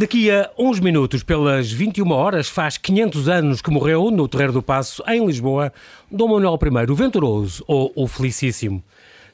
Daqui a uns minutos, pelas 21 horas, faz 500 anos que morreu no Terreiro do Passo, em Lisboa, Dom Manuel I, o Venturoso ou o Felicíssimo.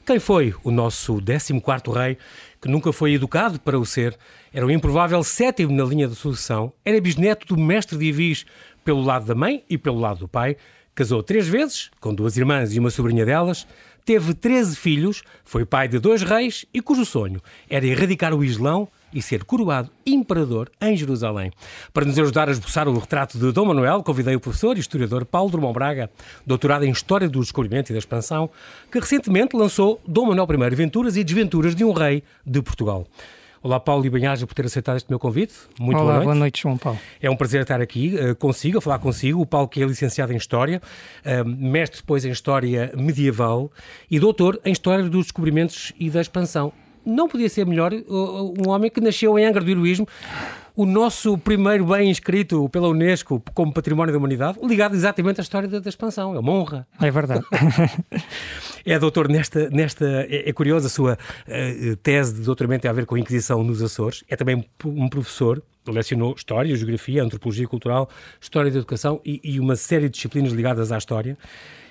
Quem foi o nosso 14º rei, que nunca foi educado para o ser, era o improvável sétimo na linha de sucessão, era bisneto do mestre de Ivis pelo lado da mãe e pelo lado do pai, casou três vezes, com duas irmãs e uma sobrinha delas, teve 13 filhos, foi pai de dois reis e cujo sonho era erradicar o Islão e ser coroado imperador em Jerusalém. Para nos ajudar a esboçar o retrato de Dom Manuel, convidei o professor e historiador Paulo Drummond Braga, doutorado em História do Descobrimento e da Expansão, que recentemente lançou Dom Manuel I Venturas e Desventuras de um Rei de Portugal. Olá, Paulo e Banhaja, por ter aceitado este meu convite. Muito Olá, boa noite. boa noite, João Paulo. É um prazer estar aqui uh, consigo, a falar consigo. O Paulo, que é licenciado em História, uh, mestre depois em História Medieval e doutor em História dos Descobrimentos e da Expansão não podia ser melhor um homem que nasceu em Angra do Heroísmo, o nosso primeiro bem inscrito pela Unesco como Património da Humanidade, ligado exatamente à história da, da expansão. É uma honra. É verdade. é doutor nesta. nesta é, é curiosa a sua uh, tese de doutoramento tem a ver com a Inquisição nos Açores. É também um professor lecionou História, Geografia, Antropologia Cultural, História da Educação e, e, uma série de disciplinas ligadas à História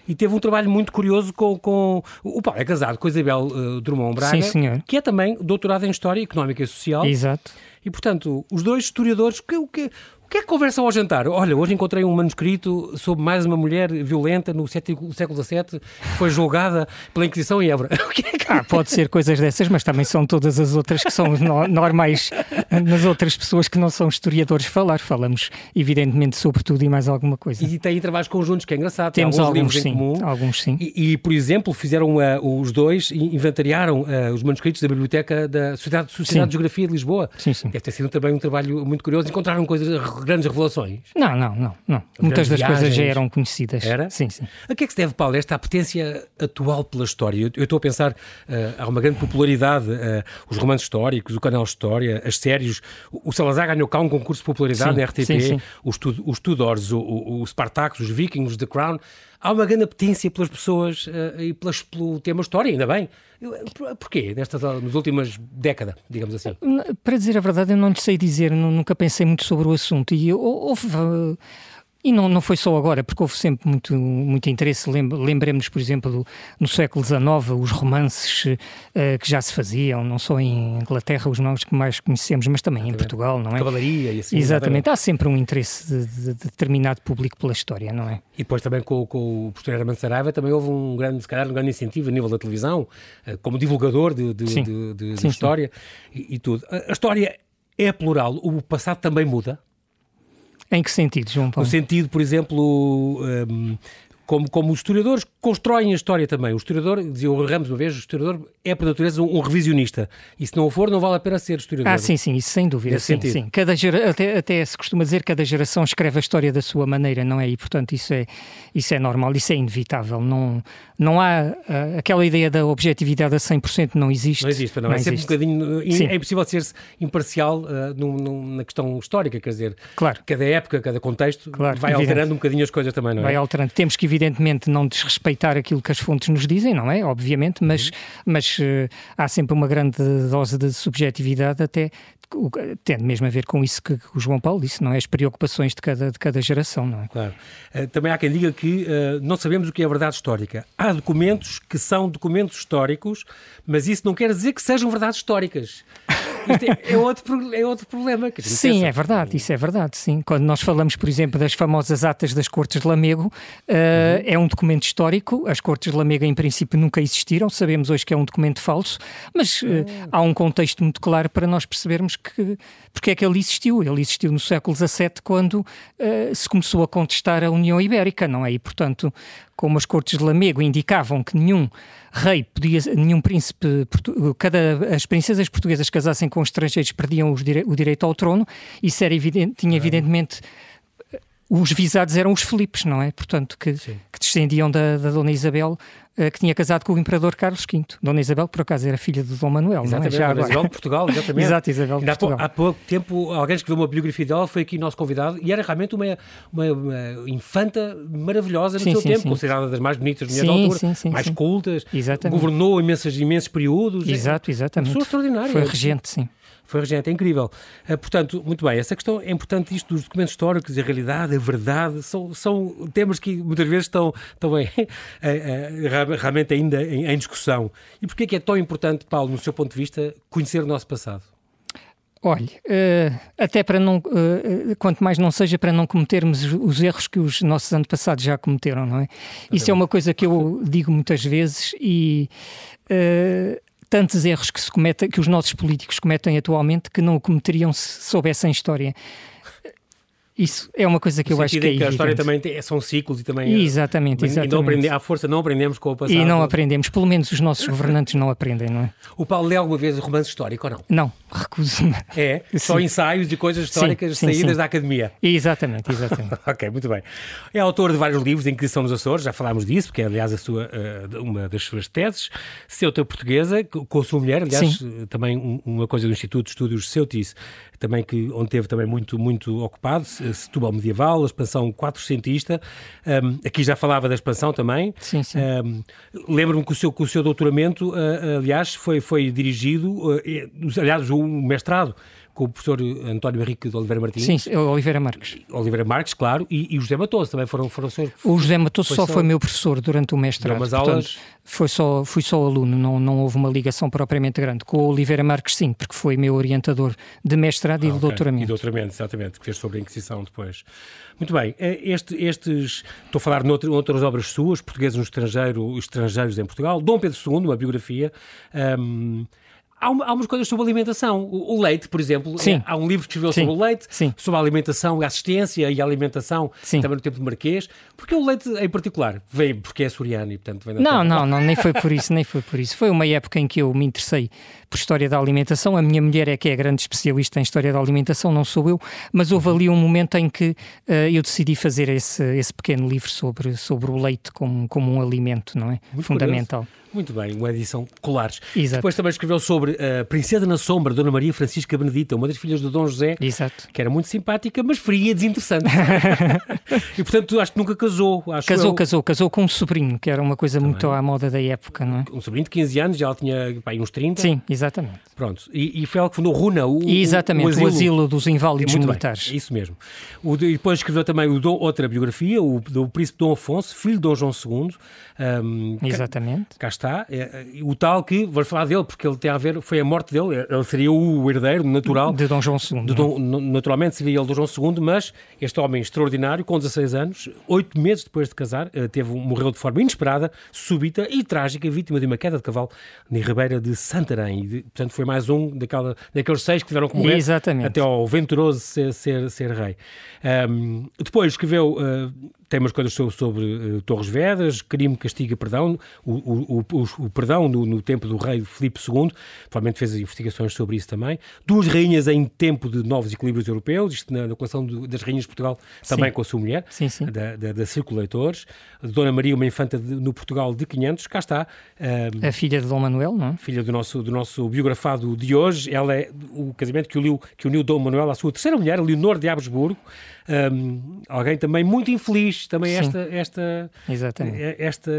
e teve um trabalho muito curioso com. com... O Paulo é casado com a Isabel uh, Drummond Braga, Sim, que é também doutorado em História Económica e Social. Exato. E, portanto, os dois historiadores, que, que, o que é que conversam ao jantar? Olha, hoje encontrei um manuscrito sobre mais uma mulher violenta no século XVII que foi julgada pela Inquisição em Évora. É ah, pode ser coisas dessas, mas também são todas as outras que são normais nas outras pessoas que não são historiadores falar. Falamos, evidentemente, sobre tudo e mais alguma coisa. E tem trabalhos conjuntos, que é engraçado. Temos alguns, alguns sim, comum. Alguns sim. E, e por exemplo, fizeram uh, os dois, inventariaram uh, os manuscritos da Biblioteca da Sociedade, Sociedade de Geografia de Lisboa. Sim, sim. Deve ter sido também um trabalho muito curioso. Encontraram coisas grandes revelações? Não, não, não. não. Muitas das viagens. coisas já eram conhecidas. Era? Sim, sim. A que é que se deve, Paulo, esta apetência atual pela história? Eu, eu estou a pensar, uh, há uma grande popularidade, uh, os romances históricos, o canal História, as séries. O, o Salazar ganhou cá um concurso de popularidade sim, na RTP, sim, sim. Os, os Tudors, o, o, o Spartacus, os Vikings, The Crown há uma grande apetência pelas pessoas uh, e pelas, pelo tema história, ainda bem. Porquê? Nestas, nas últimas décadas, digamos assim? Para dizer a verdade, eu não lhe sei dizer, nunca pensei muito sobre o assunto. E houve e não, não foi só agora, porque houve sempre muito, muito interesse. Lembremos, por exemplo, no século XIX, os romances uh, que já se faziam, não só em Inglaterra, os nomes que mais conhecemos, mas também em Portugal, não é? Cavalaria e assim. Exatamente. Há sempre um interesse de, de, de, determinado público pela história, não é? E depois também com, com o professor Hermano Saraiva também houve um grande, se calhar, um grande incentivo a nível da televisão, uh, como divulgador de, de, sim. de, sim, história e, e tudo. A história é plural, o passado também muda? Em que sentido, João Paulo? No sentido, por exemplo, um, como, como os historiadores constroem a história também. O historiador, dizia o Ramos uma vez, o historiador é por natureza um, um, revisionista. E se não o for, não vale a pena ser historiador. Ah, sim, sim, isso sem dúvida. Sim, sim. Cada gera, até, até se costuma dizer que cada geração escreve a história da sua maneira, não é? E, portanto, isso é, isso é normal, isso é inevitável. Não, não há uh, aquela ideia da objetividade a 100% não existe. Não existe, não, não é existe. sempre um bocadinho. Sim. É impossível ser imparcial uh, num, num, na questão histórica, quer dizer, claro. cada época, cada contexto claro, vai evidente. alterando um bocadinho as coisas também, não é? Vai alterando. Temos que, evidentemente, não desrespeitar aquilo que as fontes nos dizem, não é? Obviamente, mas, uhum. mas uh, há sempre uma grande dose de subjetividade, até tendo mesmo a ver com isso que o João Paulo disse, não é? As preocupações de cada, de cada geração, não é? Claro. Uh, também há quem diga que uh, não sabemos o que é a verdade histórica. Há documentos que são documentos históricos, mas isso não quer dizer que sejam verdades históricas. É, é, outro, é outro problema. Que sim, é verdade, isso é verdade, sim. Quando nós falamos, por exemplo, das famosas atas das Cortes de Lamego, uh, uhum. é um documento histórico, as Cortes de Lamego em princípio nunca existiram, sabemos hoje que é um documento falso, mas uh, uhum. há um contexto muito claro para nós percebermos que, porque é que ele existiu. Ele existiu no século XVII, quando uh, se começou a contestar a União Ibérica, não é? E, portanto, como as cortes de Lamego indicavam que nenhum rei podia, nenhum príncipe, cada as princesas portuguesas casassem com estrangeiros perdiam dire, o direito ao trono, isso era evidente, tinha evidentemente os visados eram os Filipes, não é? Portanto, que, que descendiam da, da Dona Isabel, uh, que tinha casado com o Imperador Carlos V. Dona Isabel, por acaso, era filha de Dom Manuel, exatamente, não é? Já Dona Isabel de Portugal, exatamente. Exato, Isabel de Portugal. Há, pouco tempo, alguém escreveu uma biografia dela, foi aqui nosso convidado, e era realmente uma, uma, uma infanta maravilhosa no sim, seu sim, tempo, sim. considerada das mais bonitas mulheres da altura, mais cultas, exatamente. governou imensos, imensos períodos. Exato, exatamente. Uma pessoa extraordinária. Foi regente, sim. Foi regente, é incrível. Uh, portanto, muito bem, essa questão é importante, isto dos documentos históricos, a realidade, a verdade, são, são temas que muitas vezes estão, estão bem, realmente ainda em, em discussão. E porquê é que é tão importante, Paulo, no seu ponto de vista, conhecer o nosso passado? Olha, uh, até para não, uh, quanto mais não seja para não cometermos os erros que os nossos antepassados já cometeram, não é? Isso é uma coisa que eu digo muitas vezes e tantos erros que se que os nossos políticos cometem atualmente que não o cometeriam se soubessem história. Isso é uma coisa que eu acho que é que a história também tem, são ciclos e também... Exatamente, exatamente. E não aprende, à força não aprendemos com o passado. E não aprendemos, pelo menos os nossos governantes não aprendem, não é? O Paulo lê alguma vez romance histórico ou não? Não, recuso-me. É? Sim. Só ensaios e coisas históricas sim, sim, saídas da academia? Exatamente, exatamente. ok, muito bem. É autor de vários livros, Inquisição nos Açores, já falámos disso, porque é aliás a sua, eh, uma das suas teses. Ceuta Portuguesa, com a sua mulher, aliás, eh, também uma coisa do Instituto de Estudos Ceutice, também que, onde teve também muito, muito ocupado, Setúbal Medieval, a expansão quatrocentista. Um, aqui já falava da expansão também. Sim, sim. Um, Lembro-me que o seu, que o seu doutoramento, uh, aliás, foi, foi dirigido, uh, aliás, o mestrado com o professor António Henrique de Oliveira Martins. Sim, Oliveira Marques. Oliveira Marques, claro, e, e o José Matoso também foram, foram seus... O José Matoso só, só foi meu professor durante o mestrado. Portanto, aulas... foi só, fui só aluno, não, não houve uma ligação propriamente grande. Com o Oliveira Marques, sim, porque foi meu orientador de mestrado ah, e de okay. doutoramento. E doutoramento, exatamente, que fez sobre a Inquisição depois. Muito bem, eh, este, estes, estou a falar de outras obras suas, portugueses no estrangeiro, estrangeiros em Portugal, Dom Pedro II, uma biografia... Um, Há, uma, há umas coisas sobre alimentação. O, o leite, por exemplo, Sim. há um livro que escreveu Sim. sobre o leite, Sim. sobre a alimentação, a assistência e a alimentação, Sim. também no tempo de Marquês. Porque o leite em particular veio porque é soriano e, portanto, vem da Não, não, não, nem foi por isso, nem foi por isso. Foi uma época em que eu me interessei por história da alimentação. A minha mulher é que é grande especialista em história da alimentação, não sou eu, mas houve ali um momento em que uh, eu decidi fazer esse, esse pequeno livro sobre, sobre o leite como, como um alimento, não é? Muito Fundamental. Curioso. Muito bem, uma edição Colares. Exato. Depois também escreveu sobre a Princesa na Sombra, Dona Maria Francisca Benedita, uma das filhas do Dom José, Exato. que era muito simpática, mas fria e desinteressante. e portanto acho que nunca casou. Casou, eu... casou, casou com um sobrinho, que era uma coisa também. muito à moda da época, não é? Um sobrinho de 15 anos, já ela tinha pá, uns 30. Sim, exatamente. Pronto, e, e foi ela que fundou Runa, o, exatamente, o, asilo. o asilo dos inválidos muito militares. Bem, isso mesmo. O, e depois escreveu também o, outra biografia, o do príncipe Dom Afonso, filho de Dom João II. Um, exatamente. Cá, cá está. É, o tal que, vou falar dele, porque ele tem a ver, foi a morte dele, ele seria o herdeiro natural. De Dom João II. Dom, naturalmente seria ele Dom João II, mas este homem extraordinário, com 16 anos, oito meses depois de casar, eh, teve, morreu de forma inesperada, súbita e trágica, vítima de uma queda de cavalo na Ribeira de Santarém. E, portanto, foi mais um daquela, daqueles seis que tiveram que morrer Exatamente. até ao venturoso ser, ser, ser rei. Um, depois escreveu uh, tem umas coisas sobre, sobre uh, Torres Vedras, crime, castigo e perdão, o, o, o, o perdão no, no, tempo do rei Filipe II, provavelmente fez investigações sobre isso também. Duas rainhas em tempo de novos equilíbrios europeus, isto na, na coleção do, das rainhas de Portugal, também sim. com a sua mulher, sim, sim. Da, da, da Circuleitores. Dona Maria, uma infanta de, no Portugal de 500, cá está. Um, a filha de Dom Manuel, não é? Filha do nosso, do nosso biografado de hoje. Ela é o casamento que uniu, que uniu Dom Manuel à sua terceira mulher, Leonor de Habsburgo. Um, alguém também muito infeliz, também sim. esta, esta, exatamente. esta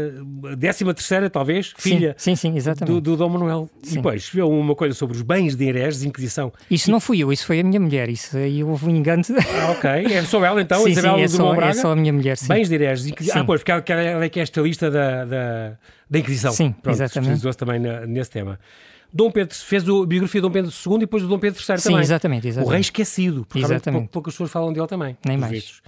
décima terceira, talvez, filha sim, sim, exatamente. Do, do Dom Manuel. E depois viu uma coisa sobre os bens de Hereges, Inquisição. Isso não fui eu, isso foi a minha mulher, isso aí houve um engano. Ah, ok, é só ela então, sim, Isabel sim, é só, Braga? É só a minha mulher, sim. Bens de Hereges, Inquisição. Ah, pois, porque ela, ela é que é esta lista da, da, da Inquisição. Sim, Pronto, exatamente. também na, nesse tema. Dom Pedro fez a biografia de Dom Pedro II e depois do Dom Pedro III Sim, também. Exatamente, exatamente. O rei esquecido, porque exatamente. poucas pessoas falam dele também. Nem mais. Vistos.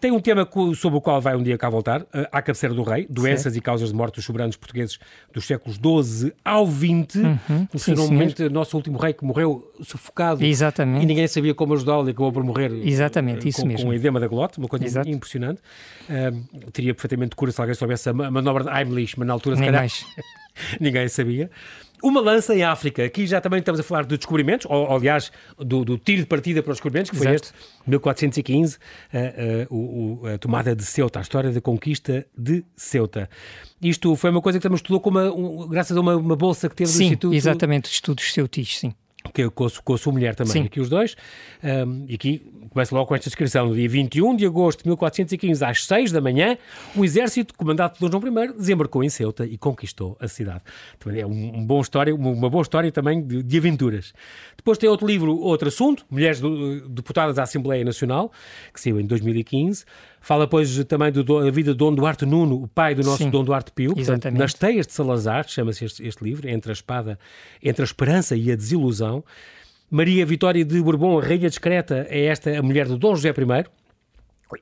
Tem um tema sobre o qual vai um dia cá voltar, à cabeceira do rei, doenças certo. e causas de morte dos soberanos portugueses dos séculos XII ao XX. Uhum, Finalmente, nosso último rei que morreu sufocado Exatamente. e ninguém sabia como ajudá-lo e acabou por morrer Exatamente, isso com, mesmo. com um edema da glote, uma coisa Exato. impressionante. Uh, teria perfeitamente cura se alguém soubesse a manobra de Heimlich, mas na altura se Nem calhar ninguém sabia. Uma lança em África. Aqui já também estamos a falar de descobrimentos, ou, aliás, do, do tiro de partida para os descobrimentos, que foi Exato. este, 1415, uh, uh, uh, a tomada de Ceuta, a história da conquista de Ceuta. Isto foi uma coisa que também estudou com uma, um, graças a uma, uma, bolsa que teve sim, do Instituto... exatamente, estudos ceutis, sim. Que com, com a sua mulher também, Sim. aqui os dois. Um, e aqui começa logo com esta descrição. No dia 21 de agosto de 1415, às 6 da manhã, o exército, comandado por Dom João I, desembarcou em Ceuta e conquistou a cidade. Também é um, um bom história, uma boa história também de, de, aventuras. Depois tem outro livro, outro assunto, Mulheres do, Deputadas à Assembleia Nacional, que saiu em 2015. Fala, pois, também da vida de Dom Duarte Nuno, o pai do nosso Sim, Dom Duarte Pio. Portanto, nas teias de Salazar, chama-se este, este livro, entre a espada, entre a esperança e a desilusão. Maria Vitória de Bourbon, a rainha discreta, é esta a mulher do Dom José I.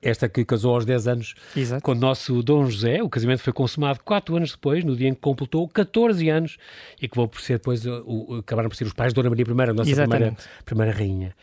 Esta que casou aos 10 anos Exato. com o nosso Dom José. O casamento foi consumado 4 anos depois, no dia em que completou 14 anos, e que vão por ser depois, o, acabaram por ser os pais de Dona Maria I, a nossa primeira, primeira rainha.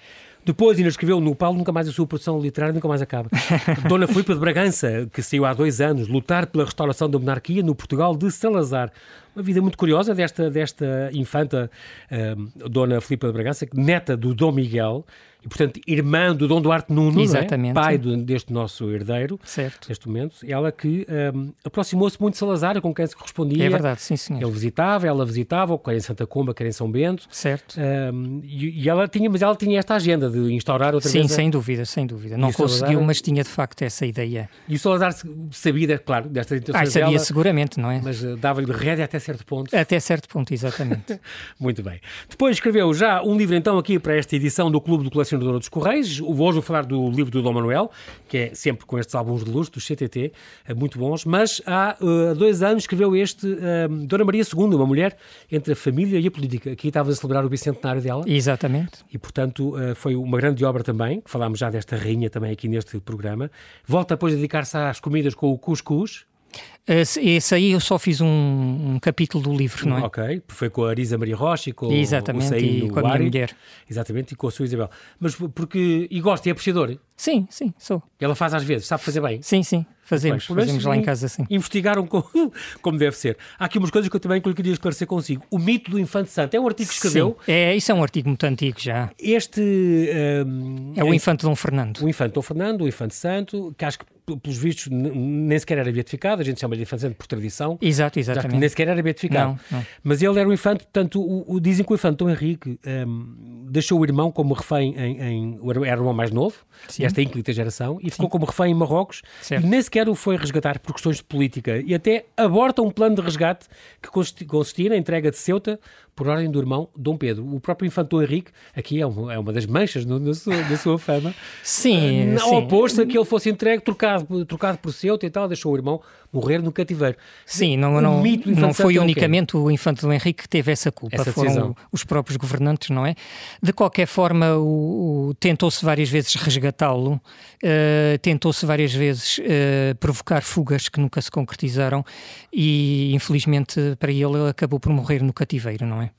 Depois ainda escreveu no Paulo, nunca mais a sua produção literária nunca mais acaba. Dona Filipa de Bragança, que saiu há dois anos, lutar pela restauração da monarquia no Portugal de Salazar. Uma vida muito curiosa desta, desta infanta, uh, Dona Filipa de Bragança, neta do Dom Miguel, e, portanto, irmã do Dom Duarte Nuno, é? pai do, deste nosso herdeiro, certo. neste momento, ela que um, aproximou-se muito de Salazar, com quem se correspondia. É verdade, sim, senhor. Ele visitava, ela visitava, quer em Santa Comba, quer em São Bento. Certo. Um, e, e, ela tinha, mas ela tinha esta agenda de instaurar outra sim, vez. Sim, sem dúvida, sem dúvida. Não conseguiu, Salazar... mas tinha de facto essa ideia. E o Salazar sabia, claro, destas intenções ah, sabia dela, seguramente, não é? Mas uh, dava-lhe rédea até certo ponto. Até certo ponto, exatamente. muito bem. Depois escreveu já um livro então aqui para esta edição do Clube do Colecionador dos Correios, hoje vou falar do livro do Dom Manuel, que é sempre com estes álbuns de luz, do CTT, é muito bons, mas há uh, dois anos escreveu este uh, Dona Maria II, uma mulher entre a família e a política. Aqui estava a celebrar o bicentenário dela. Exatamente. E, portanto, uh, foi uma grande obra também, falámos já desta rainha também aqui neste programa. Volta depois a dedicar-se às comidas com o cuscuz, esse aí eu só fiz um, um, capítulo do livro, não é? Ok, foi com a Arisa Maria Rocha e com Exatamente, o e com a minha mulher. Exatamente, e com a sua Isabel. Mas porque. E gosta, e é apreciador? Sim, sim, sou. Ela faz às vezes, sabe fazer bem? Sim, sim, fazemos. Bem, fazemos lá em casa, sim. Investigaram como, como deve ser. Há aqui umas coisas que eu também queria esclarecer consigo. O mito do Infante Santo é um artigo que escreveu. Sim, é, isso é um artigo muito antigo já. Este. Um, é o é, Infante Dom Fernando. O Infante Dom Fernando, o Infante Santo, que acho que pelos vistos, nem sequer era beatificado, a gente chama-lhe infante por tradição. Exato, exatamente. nem sequer era beatificado. Não, não. Mas ele era o infante, portanto, o, o, dizem que o infante Dom Henrique um, deixou o irmão como refém em, em, Era o irmão mais novo, Sim. esta ínclita geração, e ficou Sim. como refém em Marrocos, certo. e nem sequer o foi resgatar por questões de política, e até aborta um plano de resgate que consistia na entrega de Ceuta por ordem do irmão Dom Pedro. O próprio infante Dom Henrique, aqui é, um, é uma das manchas no, da sua fama. Sim, uh, sim. oposto a que ele fosse entregue, trocado, trocado por Ceuta e tal, deixou o irmão morrer no cativeiro. Sim, não, não, não foi unicamente o infante Dom Henrique que teve essa culpa, essa foram os próprios governantes, não é? De qualquer forma, o, o tentou-se várias vezes resgatá-lo, uh, tentou-se várias vezes uh, provocar fugas que nunca se concretizaram e, infelizmente, para ele, ele acabou por morrer no cativeiro, não é?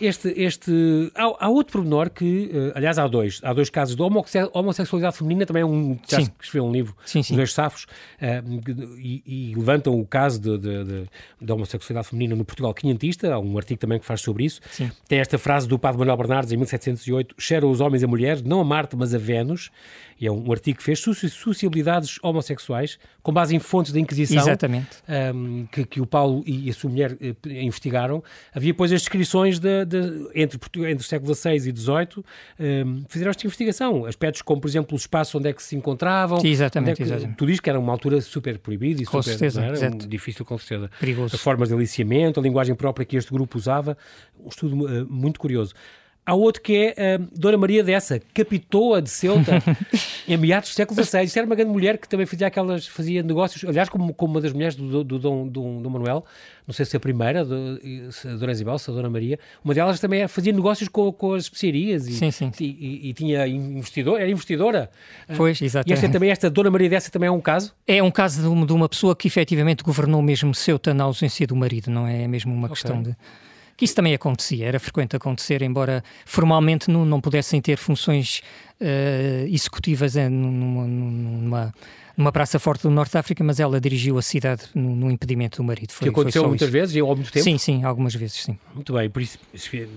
Este, este, há, há outro pormenor que, uh, aliás, há dois. Há dois casos de homossexualidade feminina, também é um, já sim. escreveu um livro, sim, sim. Os Dois Safos, uh, e, e, levantam o caso de, homossexualidade feminina no Portugal quinhentista, há um artigo também que faz sobre isso. Sim. Tem esta frase do padre Manuel Bernardes, em 1708, cheram os homens a mulheres, não a Marte, mas a Vênus, e é um artigo que fez sociabilidades homossexuais com base em fontes da Inquisição Exatamente. Um, que, que, o Paulo e a sua mulher uh, investigaram. Havia depois as descrições de, de, entre, entre o século XVI e XVIII, um, fizeram esta investigação. Aspectos como, por exemplo, os espaços onde é que se encontravam. Sim, exatamente, é que, exatamente. Tu dizes que era uma altura super proibida e com super certeza, era, um, difícil, com certeza. Perigoso. As formas de aliciamento, a linguagem própria que este grupo usava. Um estudo uh, muito curioso. Há outro que é uh, Dona Maria Dessa, capitoa de Ceuta, em meados do século XVI. Isto era uma grande mulher que também fazia aquelas, fazia negócios, aliás, como, como uma das mulheres do, do, do, do, do Manuel, não sei se a primeira, do, se a Dona Isabel, se a Dona Maria, uma delas também fazia negócios com, com as especiarias e, sim, sim. E, e, e, tinha investidor, era investidora. Pois, exatamente. E esta, também, esta Dona Maria Dessa também é um caso? É um caso de uma, de uma pessoa que efetivamente governou mesmo Ceuta na ausência do marido, não é? É mesmo uma okay. questão de que isso também acontecia, era frequente acontecer, embora formalmente não, não pudessem ter funções uh, executivas numa, numa numa praça forte do Norte de África, mas ela dirigiu a cidade no, no impedimento do marido. Foi, que aconteceu muitas isso. vezes e ao mesmo tempo? Sim, sim, algumas vezes, sim. Muito bem, por isso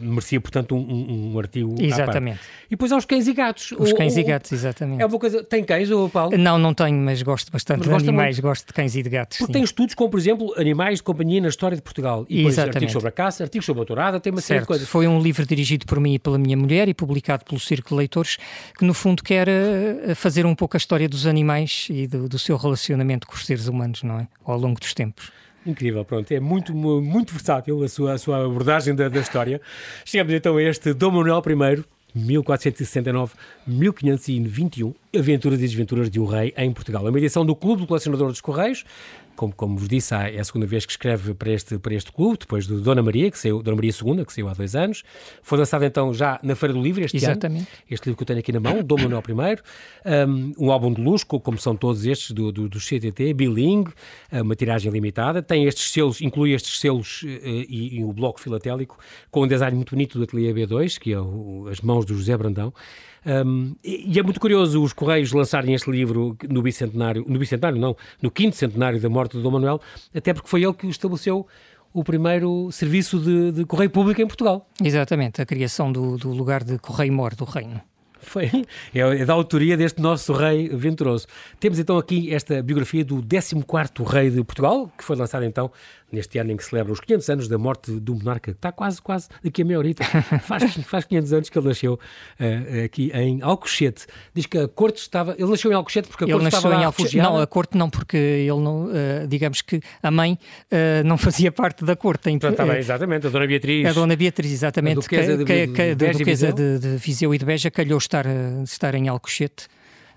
merecia, portanto, um, um, artigo. Exatamente. E depois há os cães e gatos. Os o, cães o, e gatos, exatamente. É uma coisa. Tem cães, ou Paulo? Não, não tenho, mas gosto bastante mas de animais, muito. gosto de cães e de gatos. Porque sim. tem estudos como, por exemplo, animais de companhia na história de Portugal. E depois exatamente. artigos sobre a caça, artigos sobre a tourada, tem uma certo. série de coisas. Foi um livro dirigido por mim e pela minha mulher e publicado pelo Círculo de Leitores, que no fundo quer uh, fazer um pouco a história dos animais e do, do seu relacionamento com os seres humanos, não é? Ao longo dos tempos. Incrível, pronto, é muito, muito versátil a sua, a sua abordagem da, da história. Chegamos então a este Dom Manuel I, 1469-1521, Aventuras e Desventuras de um Rei em Portugal. É uma edição do Clube do Colecionador dos Correios, como, como vos disse, é a segunda vez que escreve para este, para este clube, depois do Dona Maria, que saiu, Dona Maria II, que saiu há dois anos. Foi lançado então já na Feira do Livro este Exatamente. ano. Este livro que eu tenho aqui na mão, Dom Manuel I. Um, um álbum de luz, como são todos estes do, do, do CTT, bilingue, uma tiragem limitada. Tem estes selos, inclui estes selos uh, e, e, o bloco filatélico, com um design muito bonito do Ateliê B2, que é o, as mãos do José Brandão. Um, e é muito curioso os Correios lançarem este livro no bicentenário, no bicentenário não, no quinto centenário da morte de Dom Manuel, até porque foi ele que estabeleceu o primeiro serviço de, de correio público em Portugal. Exatamente, a criação do, do lugar de correio-mor do reino. Foi, é, é da autoria deste nosso rei venturoso. Temos então aqui esta biografia do 14º rei de Portugal, que foi lançada então neste ano em que celebra os 500 anos da morte do monarca, que está quase, quase daqui a meia horita. Faz, faz 500 anos que ele nasceu uh, aqui em Alcochete. Diz que a corte estava... Ele nasceu em Alcochete porque a ele corte estava lá refugiada? Não, a corte não, porque ele não... Uh, digamos que a mãe uh, não fazia parte da corte. Então, está bem, exatamente. A Dona Beatriz. A Dona Beatriz, exatamente. A Duquesa de, que, que, de, Duquesa de, de, Viseu e de Beja calhou estar, estar em Alcochete.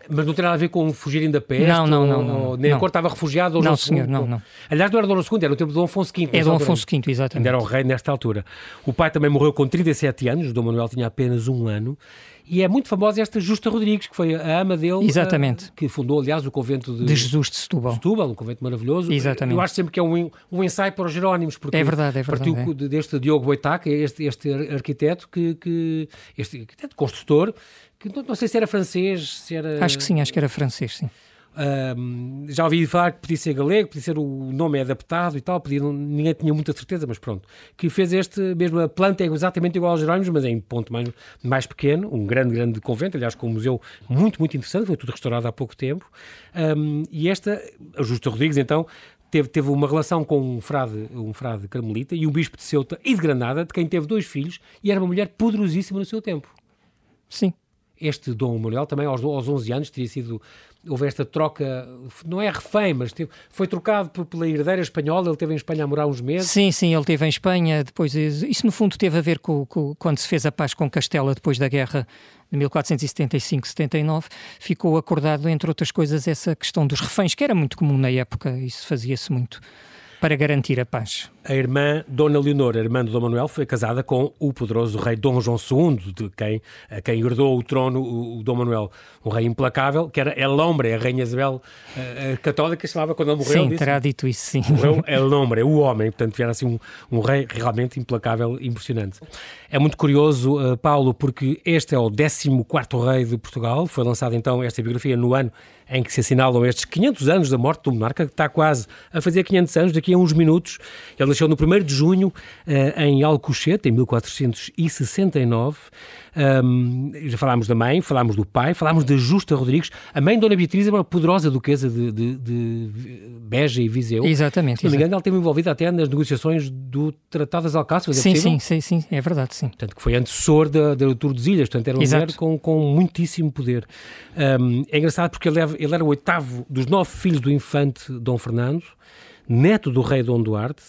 Mas não tem nada a ver com fugirem da peste? Não, não, não. não, ou, nem não. a corte estava refugiada? Ou não, senhor, não, não. Aliás, não era Dom II, era o tempo de Dom Afonso V. É Dom Afonso V, exatamente. Ainda era o rei nesta altura. O pai também morreu com 37 anos, Dom Manuel tinha apenas um ano. E é muito famosa esta Justa Rodrigues, que foi a ama dele. Exatamente. A, que fundou, aliás, o convento de, de Jesus de Setúbal. Setúbal, um convento maravilhoso. Exatamente. Eu acho sempre que é um, um ensaio para os Jerónimos. Porque é verdade, é verdade. Partiu é. deste Diogo Boitac, este, este arquiteto, que, que, este arquiteto construtor, que não, não, sei se era francês, se era... Acho que sim, acho que era francês, sim. Um, já ouvi falar que podia ser galego, podia ser o nome adaptado e tal, podia, ninguém tinha muita certeza, mas pronto. Que fez este, mesmo a planta é exatamente igual aos Jerónimos, mas é em ponto mais, mais pequeno, um grande, grande convento, aliás, com um museu muito, muito interessante, foi tudo restaurado há pouco tempo. Um, e esta, a Justa Rodrigues, então, teve, teve uma relação com um frade, um frade carmelita e um bispo de Ceuta e de Granada, de quem teve dois filhos, e era uma mulher poderosíssima no seu tempo. Sim. Este Dom Manuel também aos, aos 11 anos teria sido houve esta troca, não é refém, mas teve, foi trocado por, pela herdeira espanhola, ele esteve em Espanha a morar uns meses. Sim, sim, ele esteve em Espanha, depois isso no fundo teve a ver com, com quando se fez a paz com Castela depois da guerra de 1475-79, ficou acordado, entre outras coisas, essa questão dos reféns, que era muito comum na época, isso fazia-se muito para garantir a paz. A irmã Dona Leonor, a irmã de Dom Manuel, foi casada com o poderoso rei Dom João II, de quem, a quem herdou o trono o, o Dom Manuel, um rei implacável, que era El Hombre, a rainha Isabel a, a católica, chamava quando ele morreu. Sim, disse, terá dito isso, sim. Morreu El Hombre, o homem, portanto, era assim um, um rei realmente implacável, impressionante. É muito curioso, uh, Paulo, porque este é o 14º rei de Portugal, foi lançada então esta biografia no ano em que se assinalam estes 500 anos da morte do monarca, que está quase a fazer 500 anos, daqui a uns minutos. Ele nasceu no 1 de junho uh, em Alcochete, em 1469. Um, já falámos da mãe, falámos do pai, falámos da Justa Rodrigues. A mãe, Dona Beatriz, é uma poderosa duquesa de, de, de Beja e Viseu. Exatamente. Se não me engano, ela esteve envolvida até nas negociações do Tratado das Alcáçovas. É sim, sim, sim, sim, é verdade, sim. Portanto, que foi antecessor da, da Tordesilhas, portanto, era uma Exato. mulher com, com muitíssimo poder. Um, é engraçado porque ele, ele era o oitavo dos nove filhos do infante Dom Fernando neto do rei Dom Duarte,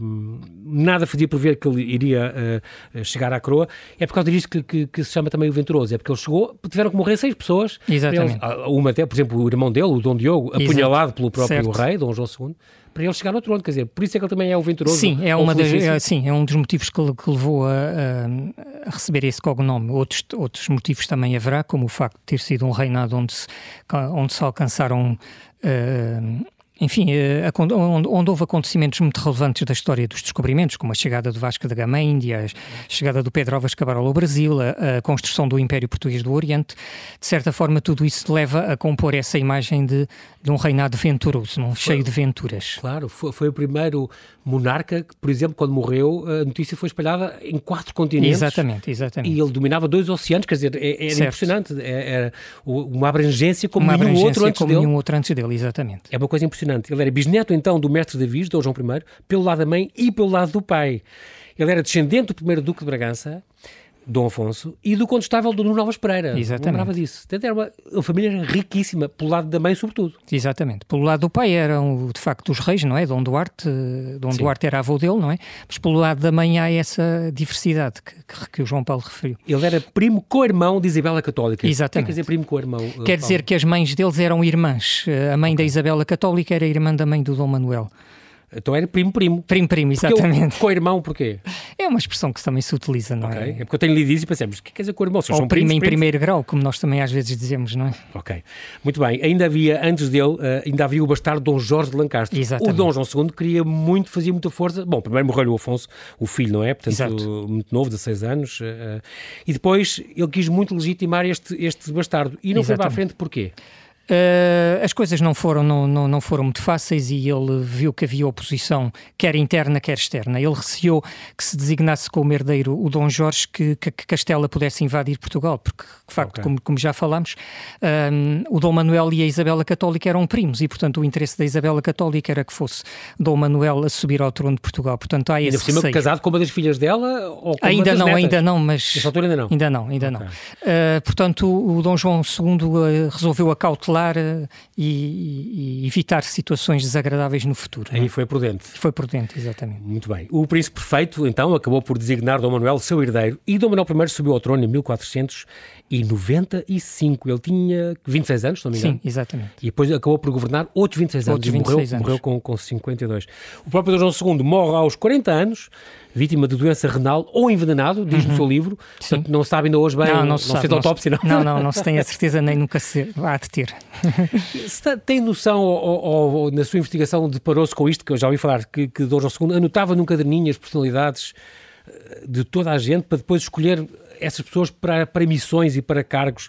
um, nada fazia prever que ele iria uh, chegar à coroa, é por causa disso que, que, que, se chama também o venturoso, é porque ele chegou, tiveram que morrer seis pessoas, Exatamente. Eles, ah, uma até, por exemplo, o irmão dele, o Dom Diogo, Exato. apunhalado pelo próprio certo. rei, Dom João II, para ele chegar ao trono, quer dizer, por isso é que ele também é o venturoso. Sim, é, uma das, é, sim, é um dos motivos que, que levou a, a, a, receber esse cognome. Outros, outros motivos também haverá, como o facto de ter sido um reinado onde se, onde se alcançaram uh, enfim, eh, onde, houve acontecimentos muito relevantes da história dos descobrimentos, como a chegada do Vasco da Gama à Índia, a chegada do Pedro Álvares Cabral ao Brasil, a, a, construção do Império Português do Oriente, de certa forma tudo isso leva a compor essa imagem de, de um reinado venturoso, um cheio de venturas. Claro, foi, foi, o primeiro monarca que, por exemplo, quando morreu, a notícia foi espalhada em quatro continentes. Exatamente, exatamente. E ele dominava dois oceanos, quer dizer, é, era impressionante, é, era uma abrangência como uma nenhum outro antes como dele. nenhum outro antes dele, exatamente. É uma coisa impressionante. Ele era bisneto, então, do mestre Davi, Dom João I, pelo lado da mãe e pelo lado do pai. Ele era descendente do primeiro Duque de Bragança, Dom Afonso, e do condestável do Nuno Alves Pereira. Exatamente. Lembrava disso. Era uma, uma família riquíssima, pelo lado da mãe, sobretudo. Exatamente. Pelo lado do pai eram, de facto, os reis, não é? Dom Duarte, Dom Sim. Duarte era avô dele, não é? Mas pelo lado da mãe há essa diversidade que, que, que o João Paulo referiu. Ele era primo co-irmão de Isabela Católica. Exatamente. Quer dizer primo co-irmão? Eh, quer dizer que as mães deles eram irmãs. A mãe okay. da Isabela Católica era irmã da mãe do Dom Manuel. Então era primo-primo. Primo-primo, exatamente. Co-irmão, porquê? É uma expressão que também se utiliza, não okay. é? É porque eu tenho lido isso e pensamos, o que quer dizer co-irmão? Ou primo primos, em primeiro grau, como nós também às vezes dizemos, não é? Ok. Muito bem. Ainda havia, antes dele, uh, ainda havia o bastardo Dom Jorge de Lancastre. Exatamente. O Dom João II queria muito, fazia muita força. Bom, primeiro morreu o Afonso, o filho, não é? Portanto, Exato. muito novo, 16 anos. Uh, e depois ele quis muito legitimar este, este bastardo. E não Exatamente. foi para a frente porquê? Uh, as coisas não foram, não, não, não, foram muito fáceis e ele viu que havia oposição, quer interna, quer externa. Ele receou que se designasse como herdeiro o Dom Jorge que, que, que Castela pudesse invadir Portugal, porque, de facto, okay. como, como, já falámos, um, o Dom Manuel e a Isabela Católica eram primos e, portanto, o interesse da Isabela Católica era que fosse Dom Manuel a subir ao trono de Portugal. Portanto, há esse ainda cima, casado com uma das filhas dela? Ou com ainda não, netas? ainda não, mas... Nessa altura ainda não? Ainda não, ainda okay. não. Uh, portanto, o Dom João II uh, resolveu acautelar e, e, evitar situações desagradáveis no futuro. Aí é? foi prudente. Foi prudente, exatamente. Muito bem. O príncipe perfeito, então, acabou por designar Dom Manuel seu herdeiro e Dom Manuel I subiu ao trono em 1495. Ele tinha 26 anos, se não me engano. Sim, exatamente. E depois acabou por governar outros 26 anos outros 26 e morreu, anos. morreu com, com 52. O próprio Dom João II morre aos 40 anos vítima de doença renal ou envenenado, diz uhum. no seu livro. Sim. Portanto, não se sabe ainda hoje bem, não, não, não se, fez autópsia, não? Não, não, não se tem a certeza nem nunca se há de ter. Tem noção, ou, ou, ou, na sua investigação, deparou-se com isto, que eu já ouvi falar, que, que Dom João II anotava num caderninho as personalidades eh, de toda a gente para depois escolher essas pessoas para, para missões e para cargos.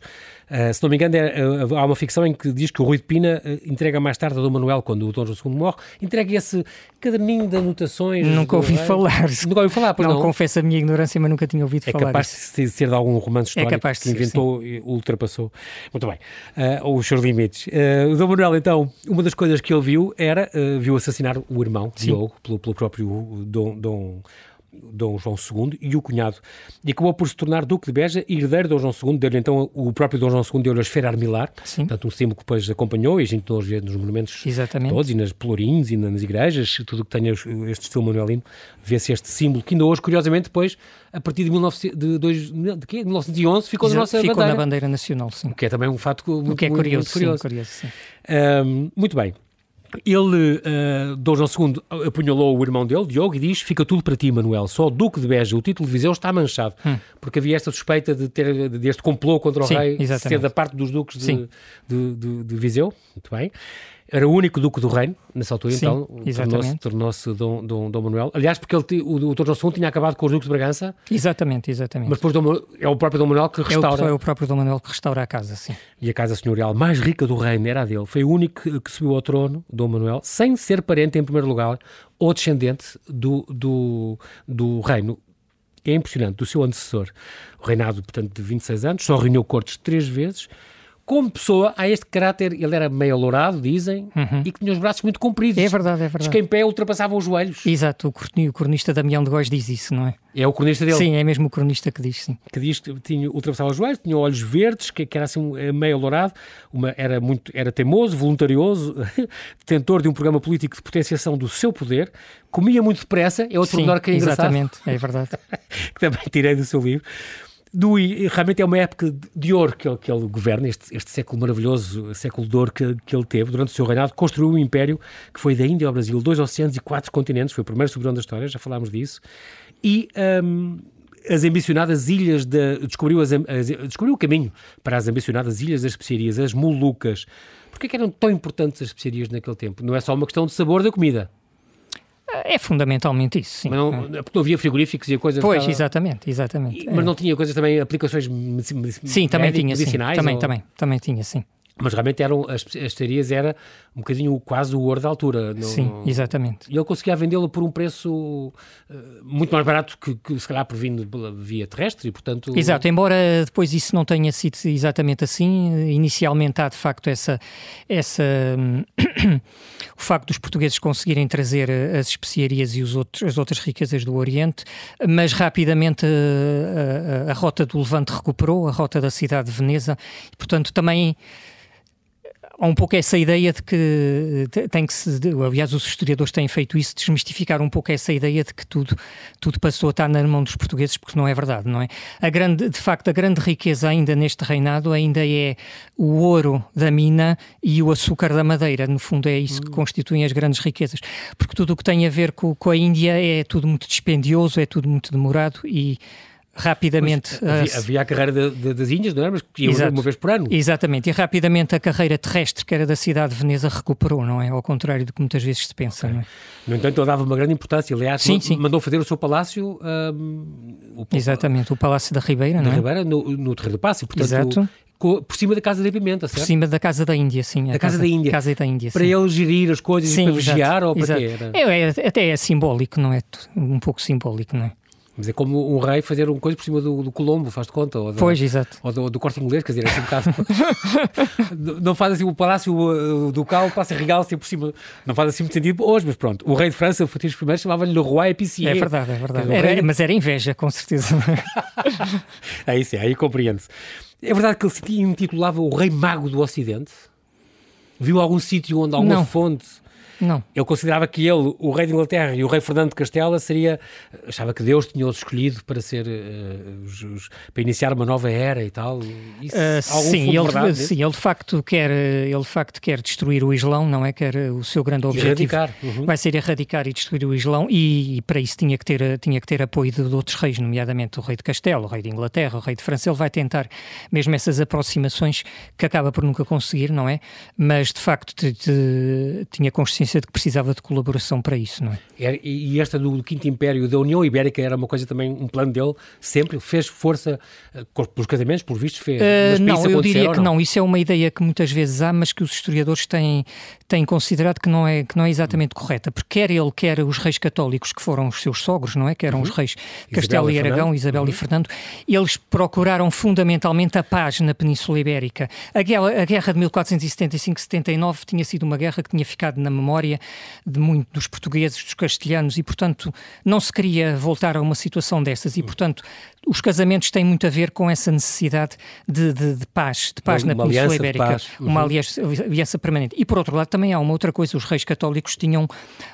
Uh, se não me engano, é, uh, há uma ficção em que diz que o Rui de Pina uh, entrega mais tarde a Dom Manuel, quando o Dom João II morre, entrega esse caderninho de anotações. Nunca ouvi falar. Nunca ouvi falar, não, não. confesso a minha ignorância, mas nunca tinha ouvido é falar. É capaz de ser de algum romance é histórico é que inventou ser, e ultrapassou. Muito bem. os seus limites. o Dom Manuel, então, uma das coisas que ele viu era, viu assassinar o irmão, sim. Diogo, pelo, pelo próprio Dom, Dom Dom João II e o cunhado, e acabou por se tornar Duque de Beja e herdeiro de Dom João II, deu-lhe então o próprio Dom João II deu-lhe a esfera armilar, Sim. portanto um símbolo que depois acompanhou e a gente hoje vê nos monumentos Exatamente. todos e nas pelourinhos e nas igrejas, tudo que tenha este estilo manuelino, vê-se este símbolo que ainda hoje, curiosamente, depois, a partir de, 19, de, de quê? 1911, ficou na nossa ficou bandeira. na bandeira nacional, sim. O que é também um fato muito, o que é curioso, muito curioso. Sim, curioso sim. Um, muito bem. Ele, uh, Dom João II, apunhalou o irmão dele, Diogo, e diz: Fica tudo para ti, Manuel. Só o Duque de Beja, o título de Viseu, está manchado. Hum. Porque havia esta suspeita de ter deste complô contra o Sim, rei exatamente. ser da parte dos duques de, de, de, de Viseu. Muito bem era o único duque do reino, nessa altura, Sim, então, tornou-se tornou Dom, Dom, Dom Manuel. Aliás, porque ele, o, o Dom João tinha acabado com os duques de Bragança. Exatamente, exatamente. Mas depois Dom, é o próprio Dom Manuel que restaura. É o, é o, próprio Dom Manuel que restaura a casa, sim. E a casa senhorial mais rica do reino era a dele. Foi o único que, que subiu ao trono, Dom Manuel, sem ser parente, em primeiro lugar, ou descendente do, do, do reino é impressionante, do seu antecessor. O reinado, portanto, de 26 anos, só reuniu cortes três vezes, como pessoa, há este caráter, ele era meio alourado, dizem, uhum. e que tinha os braços muito compridos. É verdade, é verdade. Diz que em pé ultrapassava os joelhos. Exato, o, o cronista Damião de Góis diz isso, não é? É o cronista dele? Sim, é mesmo o cronista que diz, sim. Que diz que tinha, ultrapassava os joelhos, tinha olhos verdes, que, que era assim eh, meio alourado, uma, era, muito, era teimoso, voluntarioso, detentor de um programa político de potenciação do seu poder, comia muito depressa, é outro menor que é engraçado. exatamente, é verdade. que também tirei do seu livro do, realmente é uma época de ouro que ele, que ele governa, este, este século maravilhoso, século de ouro que, que ele teve durante o seu reinado, construiu um império que foi da Índia ao Brasil, dois oceanos e quatro continentes, foi o primeiro soberano da história, já falámos disso, e um, as ambicionadas ilhas, de, descobriu, as, as, descobriu o caminho para as ambicionadas ilhas das especiarias, as Molucas, Porquê eram tão importantes as especiarias naquele tempo? Não é só uma questão de sabor da comida. É fundamentalmente isso, sim. Mas não, é. porque não havia frigoríficos e coisas... Pois, ficava... exatamente, exatamente. E, mas não tinha coisas também, aplicações Sim, também tinha, sim. Também, ou... também, também tinha, sim. Mas realmente eram, as, as um bocadinho quase o ouro da altura. No, Sim, exatamente. E ele conseguia vendê-lo por um preço uh, muito mais barato que, que se calhar por vindo pela via terrestre e, portanto... Exato, embora depois isso não tenha sido exatamente assim, inicialmente há de facto essa... essa o facto dos portugueses conseguirem trazer eh, as especiarias e os outros, as outras riquezas do Oriente, mas rapidamente a, eh, a, a rota do Levante recuperou, a rota da cidade de Veneza, e, portanto também há um pouco essa ideia de que tem que se, aliás, os historiadores têm feito isso, desmistificar um pouco essa ideia de que tudo, tudo passou a estar na mão dos portugueses, porque não é verdade, não é? A grande, de facto, a grande riqueza ainda neste reinado ainda é o ouro da mina e o açúcar da madeira, no fundo é isso que hum. constituem as grandes riquezas, porque tudo o que tem a ver com, com a Índia é tudo muito dispendioso, é tudo muito demorado e rapidamente. havia, havia, a carreira de, de, das Índias, não é? Mas que ia Exato. uma vez por ano. Exatamente, e rapidamente a carreira terrestre, que era da cidade de Veneza, recuperou, não é? Ao contrário do que muitas vezes se pensa, okay. não é? No entanto, ele dava uma grande importância. Aliás, sim, sim. mandou fazer o seu palácio. Um, o, Exatamente, o Palácio da Ribeira, da não é? Ribeira, no, no Terreiro do Passo. Portanto, Exato. Por cima da Casa da Pimenta, certo? Por cima da Casa da Índia, sim. Da casa, casa, da Índia. Casa da Índia, Para ele gerir as coisas sim, e para vigiar ou para exato. quê? É, é, até é simbólico, não é? Um pouco simbólico, não é? Mas é como um rei fazer uma coisa por cima do, do Colombo, faz de conta. Ou pois, exato. Ou do, do, corte inglês, quer dizer, é assim um bocado. não faz assim o palácio do Cal, passa regal assim por cima. Não faz assim muito sentido hoje, mas pronto. O rei de França, o Francisco I, chamava-lhe Le Roi Épicier. É verdade, é verdade. Era, rei... Mas era inveja, com certeza. é isso, é, aí compreende-se. É verdade que ele se intitulava o Rei Mago do Ocidente? Viu algum sítio onde alguma não. fonte não. Ele considerava que ele, o rei de Inglaterra e o rei Fernando de Castela, seria. achava que Deus tinha-os escolhido para ser. Uh, os, os, para iniciar uma nova era e tal. Isso, uh, sim, ele, verdade, sim ele, de facto quer, ele de facto quer destruir o Islão, não é? Quer o seu grande objetivo. Erradicar. Uhum. Vai ser erradicar e destruir o Islão, e, e, para isso tinha que, ter, tinha que ter apoio de, de, outros reis, nomeadamente o rei de Castelo, o rei de Inglaterra, o rei de França. Ele vai tentar mesmo essas aproximações que acaba por nunca conseguir, não é? Mas de facto tinha consciência consciência de que precisava de colaboração para isso, não é? E esta do Quinto Império da União Ibérica era uma coisa também, um plano dele, sempre fez força uh, pelos casamentos, por vistos, fez. Uh, não, eu diria que não? não. Isso é uma ideia que muitas vezes há, mas que os historiadores têm, têm considerado que não, é, que não é exatamente correta, porque quer ele, quer os reis católicos, que foram os seus sogros, não é? Que eram uhum. os reis Castelo e Aragão, Isabel uhum. e Fernando, eles procuraram fundamentalmente a paz na Península Ibérica. A guerra, a guerra de 1475-79 tinha sido uma guerra que tinha ficado na memória memória de muitos dos portugueses, dos castelhanos, e, portanto, não se queria voltar a uma situação dessas. E, portanto, os casamentos têm muito a ver com essa necessidade de, de, de paz, de paz uma, na Península Ibérica, uhum. uma aliança, aliança, permanente. E por outro lado também há uma outra coisa, os reis católicos tinham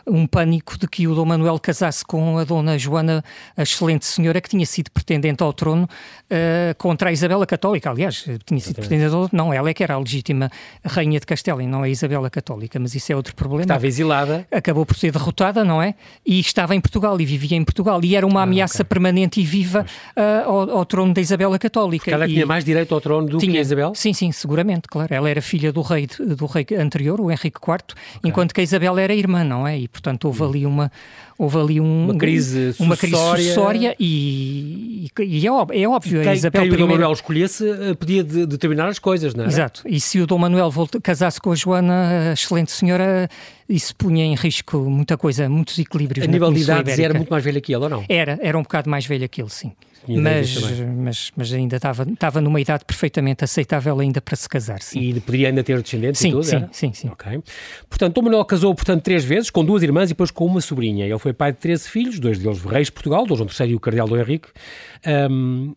um pânico de que o Dom Manuel casasse com a Dona Joana, a excelente senhora que tinha sido pretendente ao trono uh, contra a Isabela Católica, aliás, tinha sido pretendente ao não, ela é que era a legítima rainha de Castela e não a Isabela Católica, mas isso é outro problema. Estava exilada. Acabou por ser derrotada, não é? E estava em Portugal e vivia em Portugal e era uma ah, ameaça okay. permanente e viva uh, ao, ao, trono da Isabela Católica. Porque ela e tinha mais direito ao trono do tinha, que a Isabel? Sim, sim, seguramente, claro. Ela era filha do rei, do rei anterior, o Henrique IV, okay. enquanto que a Isabel era irmã, não é? E, portanto, houve hum. ali uma, houve ali um, uma crise uma crise sucessória e, e, e, é óbvio, é óbvio quem, a Isabel quem o Dom Manuel escolhesse eh, podia de, determinar as coisas, não é? Exato, e se o Dom Manuel volta, casasse com a Joana, a excelente senhora, isso punha em risco muita coisa, muitos equilíbrios. A nível de idades era muito mais velha que ele, ou não? Era, era um bocado mais velha que ele, sim. Mas, mas, mas, ainda estava, estava numa idade perfeitamente aceitável ainda para se casar. Sim. E poderia ainda ter descendentes sim, e tudo? Sim, era? sim, sim. Ok. Portanto, Dom Manuel casou portanto, três vezes, com duas irmãs e depois com uma sobrinha. Ele foi pai de 13 filhos, dois deles reis de Portugal, Dom João III e o cardeal Dom Henrique. Um,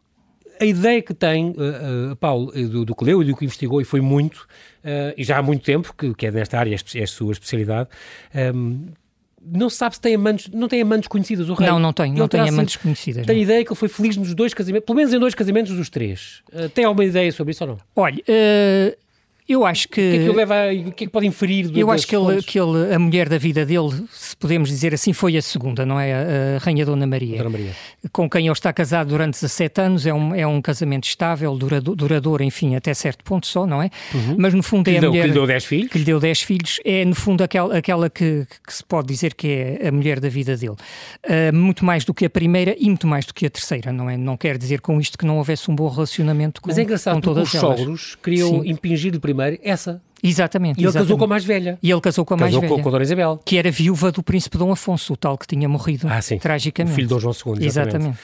a ideia que tem, uh, uh, Paulo, do, do que leu e do que investigou, e foi muito, uh, e já há muito tempo, que, que é nesta área, é, é a sua especialidade, um, não se sabe se tem amantes, não tem amantes conhecidas o rei. Não, não tem, não tem amantes sido, conhecidas. Tem a ideia que ele foi feliz nos dois casamentos, pelo menos em dois casamentos dos três. Uh, tem alguma ideia sobre isso ou não? Olha, uh, Eu acho que. O que é que leva a, o que é que pode inferir do, Eu acho que ele, que ele, a mulher da vida dele, se podemos dizer assim, foi a segunda, não é? A, Rainha Dona Maria. Dona Maria. Com quem ele está casado durante 17 anos, é um, é um casamento estável, duradouro, duradouro enfim, até certo ponto só, não é? Uhum. Mas no fundo que é a deu, mulher. Que lhe deu 10 filhos. Que lhe deu 10 filhos, é no fundo aquela, aquela que, que se pode dizer que é a mulher da vida dele. Uh, muito mais do que a primeira e muito mais do que a terceira, não é? Não quer dizer com isto que não houvesse um bom relacionamento com, Mas é engraçado com todas os elas. sogros queriam Sim. impingir-lhe primeiro essa. Exatamente. E ele exatamente. casou com a mais velha. E ele casou com a casou mais velha. Com, com a Dona Isabel. Que era viúva do príncipe Dom Afonso, o tal que tinha morrido ah, sim. tragicamente. O filho de Dom João II. Exatamente. exatamente.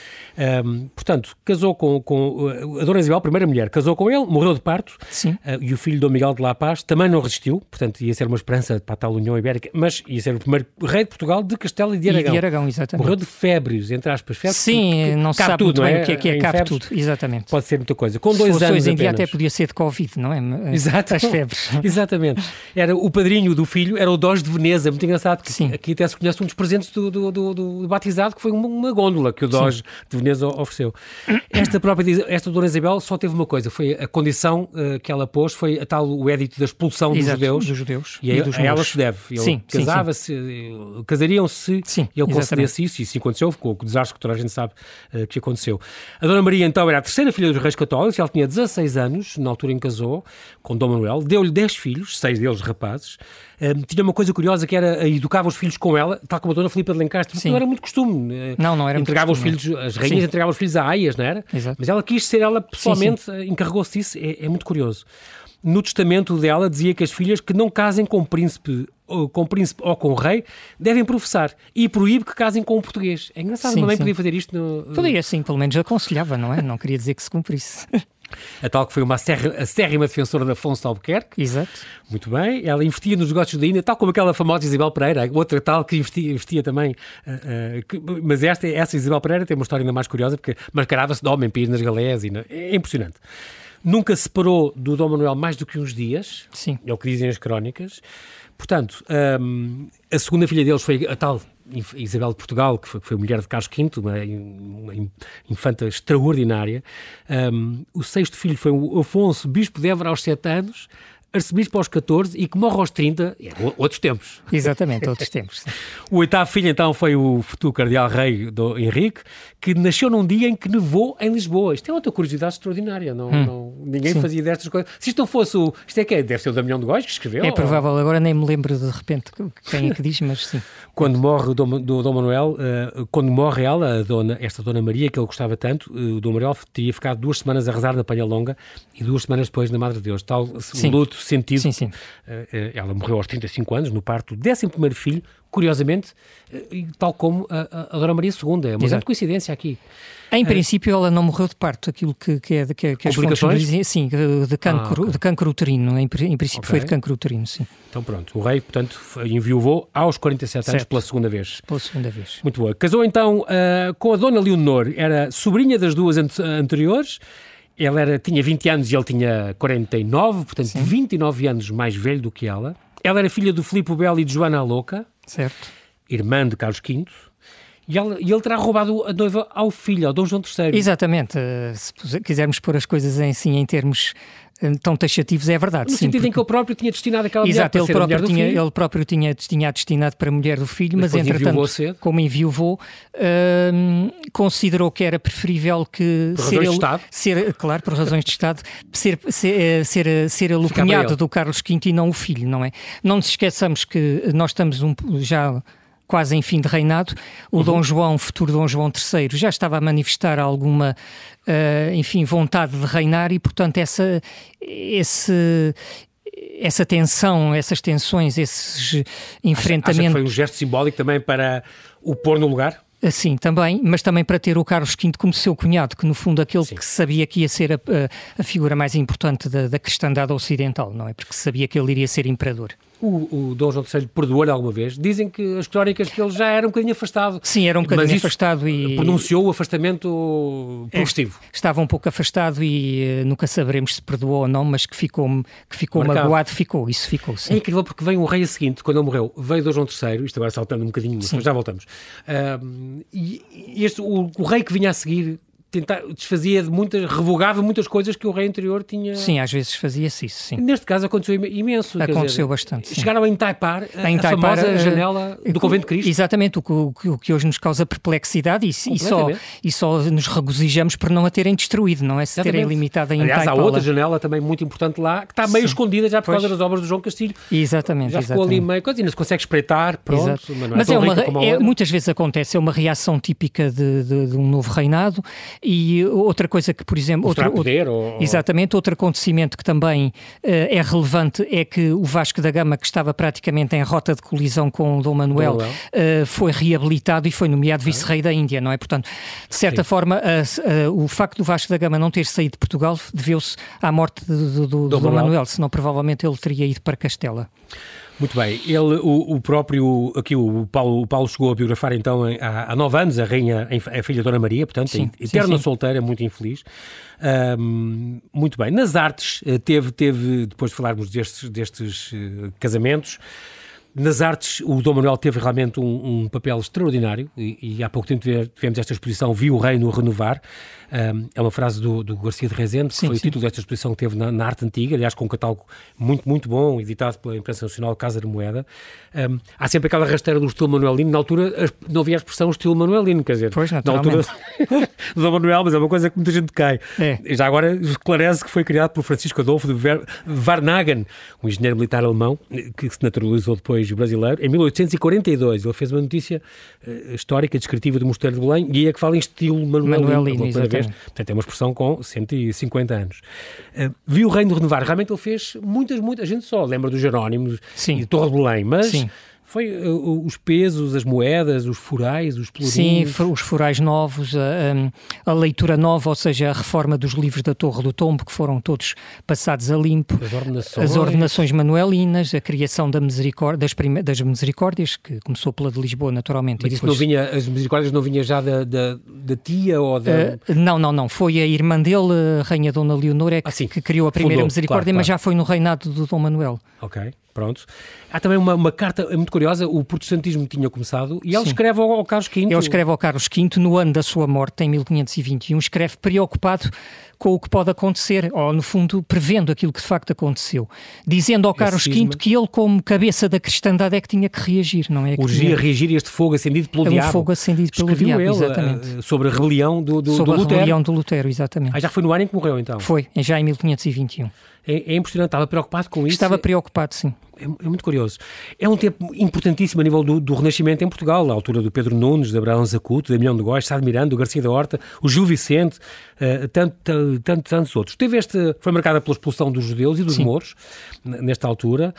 Um, portanto, casou com, com a Dona Isabel, a primeira mulher, casou com ele, morreu de parto. Sim. Uh, e o filho Dom Miguel de La Paz também não resistiu, portanto ia ser uma esperança para a tal União Ibérica, mas ia ser o primeiro rei de Portugal de Castelo e de Aragão. E de Aragão, exatamente. Morreu de febres, entre aspas. Febres, Sim, não se sabe tudo, muito bem é? o que é que é, cabe tudo. Exatamente. Pode ser muita coisa. Com se dois anos hoje em dia até podia ser de Covid, não é? Exato. As febres. Exatamente. Era o padrinho do filho, era o Doge de Veneza, muito engraçado, que Sim. aqui até se conhece um dos presentes do, do, do, do batizado, que foi uma, uma gôndola que o Doge Sim. de Veneza ofereceu. Esta própria, esta Dona Isabel só teve uma coisa, foi a condição uh, que ela pôs, foi a tal, o édito da expulsão Exato, dos judeus. Dos judeus e, a, a ela se deve. Ele sim, casava-se, casariam-se, sim, ele concedesse isso, e isso aconteceu, ficou o desastre que toda a gente sabe uh, que aconteceu. A Dona Maria, então, era a terceira filha dos reis católicos, ela tinha 16 anos, na altura em que casou, com Dom Manuel, deu-lhe 10 filhos, seis deles rapazes, um, tinha uma coisa curiosa que era educava os filhos com ela, tal como a Dona Filipa de Lencastre, Sim. não era muito costume. Não, não era Entregava muito os filhos, as rainhas Sim. entregavam os filhos a aias, não era? Exato. Mas ela quis ser ela pessoalmente, encarregou-se disso, é, é muito curioso. No testamento dela dizia que as filhas que não casem com príncipe ou com príncipe ou com rei devem professar e proíbe que casem com um português. É engraçado, Sim, mãe sim. podia fazer isto no... Podia, sim, pelo menos aconselhava, não é? Não queria dizer que se cumprisse. A tal que foi uma acérrima defensora de Afonso de Albuquerque. Exato. Muito bem. Ela investia nos negócios da Índia, tal como aquela famosa Isabel Pereira, outra tal que investia, investia também. Uh, uh, que, mas esta, essa Isabel Pereira tem uma história ainda mais curiosa, porque mascarava-se de homem para ir nas galés. E, é impressionante. Nunca se separou do Dom Manuel mais do que uns dias. Sim. É o que dizem as crónicas. Portanto, um, a segunda filha deles foi a tal Isabel de Portugal, que foi, que foi mulher de Carlos V, uma, uma infanta extraordinária. Um, o sexto filho foi o Afonso, bispo de Évora aos sete anos, arcebispo aos 14 e que morre aos 30, é, outros tempos. Exatamente, outros tempos. O oitavo filho, então, foi o futuro cardeal rei do Henrique, que nasceu num dia em que nevou em Lisboa. Isto é outra curiosidade extraordinária, não, Hum. não ninguém Sim. fazia destas coisas. Se isto não fosse o... Isto é que é? Deve ser o Damião de Góis que escreveu? É ou- provável, agora nem me lembro de repente quem é que diz, mas sim. Quando morre o Dom, do Dom Manuel, eh, quando morre ela, a dona, esta Dona Maria, que ele gostava tanto, eh, o Dom Manuel teria ficado duas semanas a rezar na Panha Longa e duas semanas depois na Madre de Deus. Tal Sim. o luto sentido. Sim, sim. Eh, eh, ela morreu aos 35 anos, no parto do 11 filho, curiosamente, eh, tal como a, a, a Dona Maria II. É uma grande coincidência aqui. Em princípio, ela não morreu de parto, aquilo que, que, é, que, que as fontes dizem, sim, de, cancro, Ah, ok. de cancro uterino, em, em princípio Ok. foi de cancro uterino, sim, Então pronto, o rei, portanto, enviou aos 47 anos Certo. pela segunda vez. pela segunda vez. Muito boa. Casou então ah, com a Dona Leonor, era sobrinha das duas ante- anteriores. Ela era, tinha 20 anos e ele tinha 49, portanto 29 anos mais velho do que ela. Ela era filha do Filipe Belo e de Joana Louca, Certo? irmã de Carlos V. E, ela- e ele terá roubado a noiva ao filho, ao Dom João III. Exatamente. Se quisermos pôr as coisas em, assim, em termos eh, tão taxativos, é verdade. No sim, sentido em porque- que ele próprio tinha destinado aquela mulher Exato, para ele mulher próprio, do tinha, ele próprio tinha, tinha destinado para a mulher do filho, Mas mas, entretanto, enviou como enviou, hum, considerou que era preferível que Por ser razões de ele, Estado? ser, claro, por razões de Estado, ser, ser, eh, ser, eh, ser ele o cunhado ele. do Carlos V e não o filho, não é? Não nos esqueçamos que nós estamos um, já quase em fim de reinado, o Uhum. Dom João, futuro Dom João III, já estava a manifestar alguma, eh, enfim, vontade de reinar e, portanto, essa, esse, essa tensão, essas tensões, esses Acha que enfrentamentos. foi um gesto simbólico também para o pôr no lugar? Sim, também, mas também para ter o Carlos V como seu cunhado, que no fundo aquele Sim. que sabia que ia ser a, a- figura mais importante da, da cristandade ocidental, não é? Porque sabia que ele iria ser imperador. O, o Dom João III perdoou-lhe alguma vez? Dizem que as crónicas que ele já era um bocadinho afastado. Sim, era um bocadinho afastado e Pronunciou o afastamento progressivo. estava um pouco afastado e eh, nunca saberemos se perdoou ou não, mas que ficou, que ficou Marcado. magoado, ficou, isso ficou, É sim. incrível porque veio um rei a seguinte, quando ele morreu, veio Dom João III, isto agora saltando um bocadinho, mas já voltamos. Ahm, e este, o, o rei que vinha a seguir tentar, desfazia de muitas, revogava muitas coisas que o rei anterior tinha. Sim, às vezes fazia-se isso, sim. Neste caso aconteceu imenso. Aconteceu dizer, bastante. Sim. Chegaram a entaipar a, a famosa uh, janela do Convento de Cristo. Exatamente, o que, o que hoje nos causa perplexidade e, e, só, e só nos regozijamos por não a terem destruído, não é? Se exatamente. terem limitado a Aliás, há outra janela também muito importante lá que está meio sim. escondida já por pois. causa das obras do João Castilho. Exatamente. Já ficou exatamente. ali meio coisa, ainda se consegue espreitar, pronto. Exato. Mas, é, é uma, é, muitas vezes acontece, é uma reação típica de, de, de um novo reinado e outra coisa que, por exemplo, outro, poder, ou... exatamente, outro acontecimento que também uh, é relevante é que o Vasco da Gama, que estava praticamente em rota de colisão com o Dom Manuel, uh, foi reabilitado e foi nomeado vice-rei da Índia, não é? Portanto, de certa Sim. forma, uh, o facto do Vasco da Gama não ter saído de Portugal deveu-se à morte do, do, do Dom, Dom. Manuel, senão provavelmente ele teria ido para Castela. Muito bem. Ele, o, o próprio, aqui o Paulo, o Paulo chegou a biografar então há, há nove anos a rainha, a filha Dona Maria, portanto, sim, eterna sim, sim. solteira, muito infeliz. Muito bem. Nas artes, eh, teve, teve depois de falarmos destes, destes uh, casamentos, nas artes, o Dom Manuel teve realmente um, um papel extraordinário e, e, há pouco tempo tivemos esta exposição Viu o Reino renovar. Um, é uma frase do, do Garcia de Rezende, que sim, foi sim. o título desta exposição que teve na, na, arte antiga, aliás, com um catálogo muito, muito bom, editado pela imprensa nacional Casa de Moeda. Um, há sempre aquela rasteira do estilo manuelino. Na altura não havia a expressão estilo manuelino, quer dizer, pois, na altura do Dom Manuel, mas é uma coisa que muita gente cai. É. Já agora esclarece que foi criado por Francisco Adolfo de Ver, Varnagen, um engenheiro militar alemão, que se naturalizou depois brasileiro, em 1842. Ele fez uma notícia uh, histórica, descritiva do Mosteiro de Belém, e é que fala em estilo manuelino. manuelino vez. Portanto, é uma expressão com 150 anos. Uh, viu o Reino renovar. Realmente ele fez muitas, muita gente só lembra dos Jerónimos Sim. e de Torre de Belém, mas... Sim foi uh, os pesos, as moedas, os furais, os plurinhos? Sim, os furais novos, a, a, leitura nova, ou seja, a reforma dos livros da Torre do Tombo, que foram todos passados a limpo. As ordenações. As ordenações manuelinas, a criação da misericórdia, das, das misericórdias, que começou pela de Lisboa, naturalmente. Mas depois... não vinha, as misericórdias não vinha já da, da, da tia ou da... Uh, não, não, não. Foi a irmã dele, a Rainha Dona Leonor, é que, ah, que criou a primeira Fundou, misericórdia, claro, mas claro. já foi no reinado do Dom Manuel. Ok. Pronto. Há também uma, uma, carta muito curiosa, o protestantismo tinha começado e ele Sim. escreve ao, ao, Carlos V. Ele escreve ao Carlos V no ano da sua morte, em 1521, escreve preocupado com o que pode acontecer, ou no fundo prevendo aquilo que de facto aconteceu, dizendo ao Carlos V que ele, como cabeça da cristandade, é que tinha que reagir, não é? Que Urgia tinha... reagir este fogo acendido pelo é um diabo. fogo acendido pelo Escreveu diabo, ele, exatamente. Uh, sobre a rebelião do, do, sobre do Lutero. a rebelião do Lutero, exatamente. Ah, já foi no ano em que morreu, então? Foi, já em 1521. É, é impressionante, estava preocupado com isso. Estava preocupado, sim. É, é, muito curioso. É um tempo importantíssimo a nível do, do, Renascimento em Portugal, à altura do Pedro Nunes, de Abraão Zacuto, de Emilhão de Góis, Sá de Miranda, do Garcia da Horta, o Gil Vicente, uh, tanto, tanto, tantos outros. Teve este, foi marcada pela expulsão dos judeus e dos Sim. mouros, nesta altura.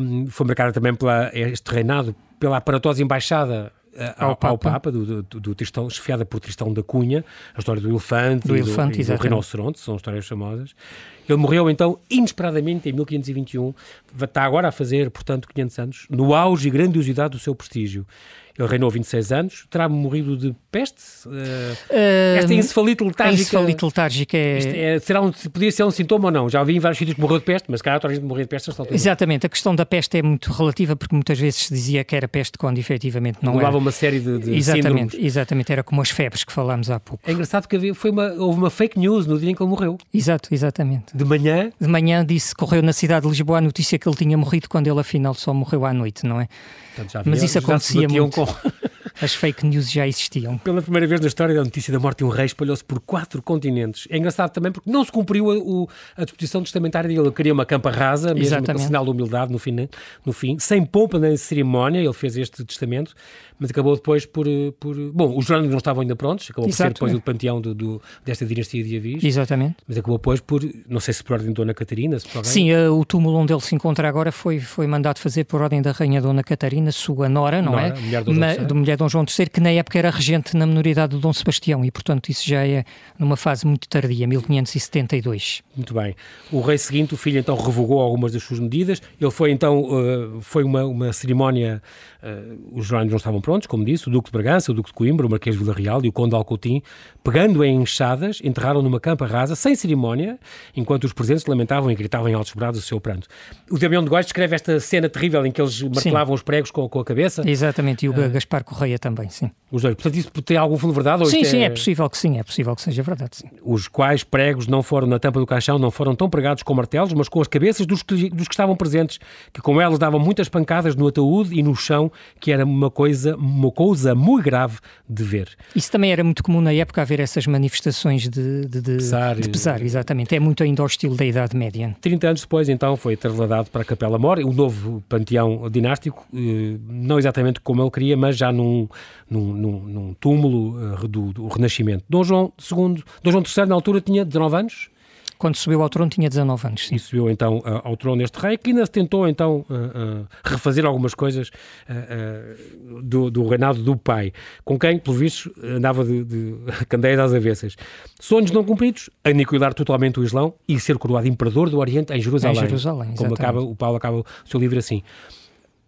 Um, foi marcada também pela este reinado pela aparatosa embaixada ao, ao, Papa, ao Papa do, do, do, Tristão, chefiada por Tristão da Cunha, a história do elefante, do, elefante, e do, e do rinoceronte, são histórias famosas. Ele morreu então inesperadamente em 1521, está agora a fazer, portanto, 500 anos, no auge e grandiosidade do seu prestígio. Ele reinou 26 anos, terá morrido de peste? Uh, esta encefalite letárgica. encefalite letárgica é... é. será um, podia ser um sintoma ou não? Já ouvi em vários sítios que morreu de peste, mas calhar toda a gente morreu de peste. Exatamente, a questão da peste é muito relativa porque muitas vezes se dizia que era peste quando efetivamente não Levava era. uma série de, de exatamente, síndromes. Exatamente, era como as febres que falámos há pouco. É engraçado que havia, foi uma, houve uma fake news no dia em que ele morreu. Exato, exatamente. De manhã? De manhã disse, correu na cidade de Lisboa a notícia que ele tinha morrido quando ele afinal só morreu à noite, não é? Portanto, Mas isso acontecia muito. Com... As fake news já existiam. Pela primeira vez na história, a notícia da morte de um rei espalhou-se por quatro continentes. É engraçado também porque não se cumpriu a, o, a disposição testamentária dele. Ele queria uma campa rasa, mesmo com sinal de humildade no fim, no fim, sem pompa nem cerimónia. Ele fez este testamento, mas acabou depois por. por bom, os jornais não estavam ainda prontos, acabou Exato, por ser depois é. o panteão do, do, desta dinastia de Avis. Exatamente. Mas acabou depois por, não sei se por ordem de Dona Catarina, se por alguém. Sim, uh, o túmulo onde ele se encontra agora foi, foi mandado fazer por ordem da Rainha Dona Catarina, sua nora, não nora, é? Mulher do, Ma, do mulher Dom João III, que na época era regente na minoridade do Dom Sebastião e, portanto, isso já é numa fase muito tardia, 1572. Muito bem. O rei seguinte, o filho, então revogou algumas das suas medidas. Ele foi, então, uh, foi uma, uma cerimónia, uh, os jornais não estavam prontos, como disse, o Duque de Bragança, o Duque de Coimbra, o Marquês de Vila Real e o Conde de Alcoutim, pegando em enxadas, enterraram numa campa rasa, sem cerimónia, enquanto os presentes lamentavam e gritavam em altos brados o seu pranto. O Damião de Góis descreve esta cena terrível em que eles martelavam os pregos com, com, a cabeça. Exatamente, e o uh, Gaspar Correia também, sim. Os dois. Portanto, isso tem algum fundo de verdade? sim, sim, é... é... possível que sim, é possível que seja verdade, sim. Os quais pregos não foram na tampa do caixão, não foram tão pregados com martelos, mas com as cabeças dos que, dos que estavam presentes, que com elas davam muitas pancadas no ataúde e no chão, que era uma coisa, uma coisa muito grave de ver. Isso também era muito comum na época haver essas manifestações de, de, de, pesar, de pesar, exatamente. É muito ainda ao estilo da Idade Média. 30 anos depois, então, foi trasladado para a Capela Mor, o novo panteão dinástico, eh, não exatamente como ele queria, mas já num, num, num, num túmulo eh, do, do Renascimento. Dom João II, Dom João III, na altura, tinha 19 anos? Quando subiu ao trono tinha 19 anos. Sim. E subiu então ao trono este rei, que ainda tentou então refazer algumas coisas do, do, reinado do pai, com quem, pelo visto, andava de, de candeias às avessas. Sonhos não cumpridos, aniquilar totalmente o Islão e ser coroado imperador do Oriente em Jerusalém. Em Jerusalém, Como acaba, o Paulo acaba o seu livro assim.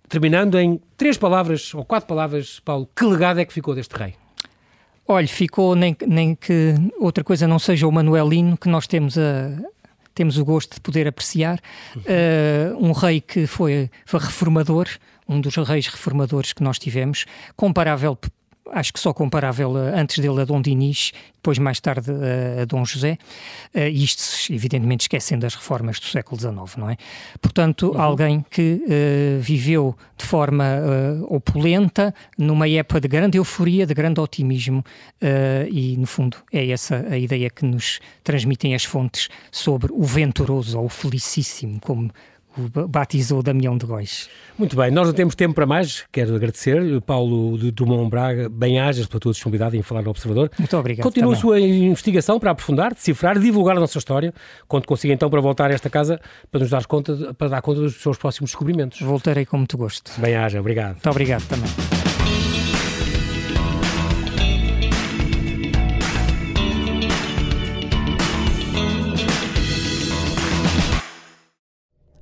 Terminando em três palavras, ou quatro palavras, Paulo, que legado é que ficou deste rei? Olha, ficou nem, nem que outra coisa não seja o Manuelino, que nós temos a, temos o gosto de poder apreciar. Uh, um rei que foi, foi reformador, um dos reis reformadores que nós tivemos, comparável acho que só comparável antes dele a Dom Dinis, depois mais tarde a, a Dom José, uh, isto evidentemente esquecendo as reformas do século XIX, não é? Portanto, uhum. alguém que uh, viveu de forma uh, opulenta, numa época de grande euforia, de grande otimismo, e no fundo é essa a ideia que nos transmitem as fontes sobre o venturoso ou o felicíssimo, como batizou Damião de Góis. Muito bem, nós não temos tempo para mais. Quero agradecer, Paulo de Dumont Braga, bem-ajas pela tua disponibilidade em falar no Observador. Muito obrigado. Continua a sua investigação para aprofundar, decifrar, divulgar a nossa história, quando consiga então para voltar a esta casa para nos dar conta, para dar conta dos seus próximos descobrimentos. Voltarei com muito gosto. Bem-aja, obrigado. Muito obrigado também.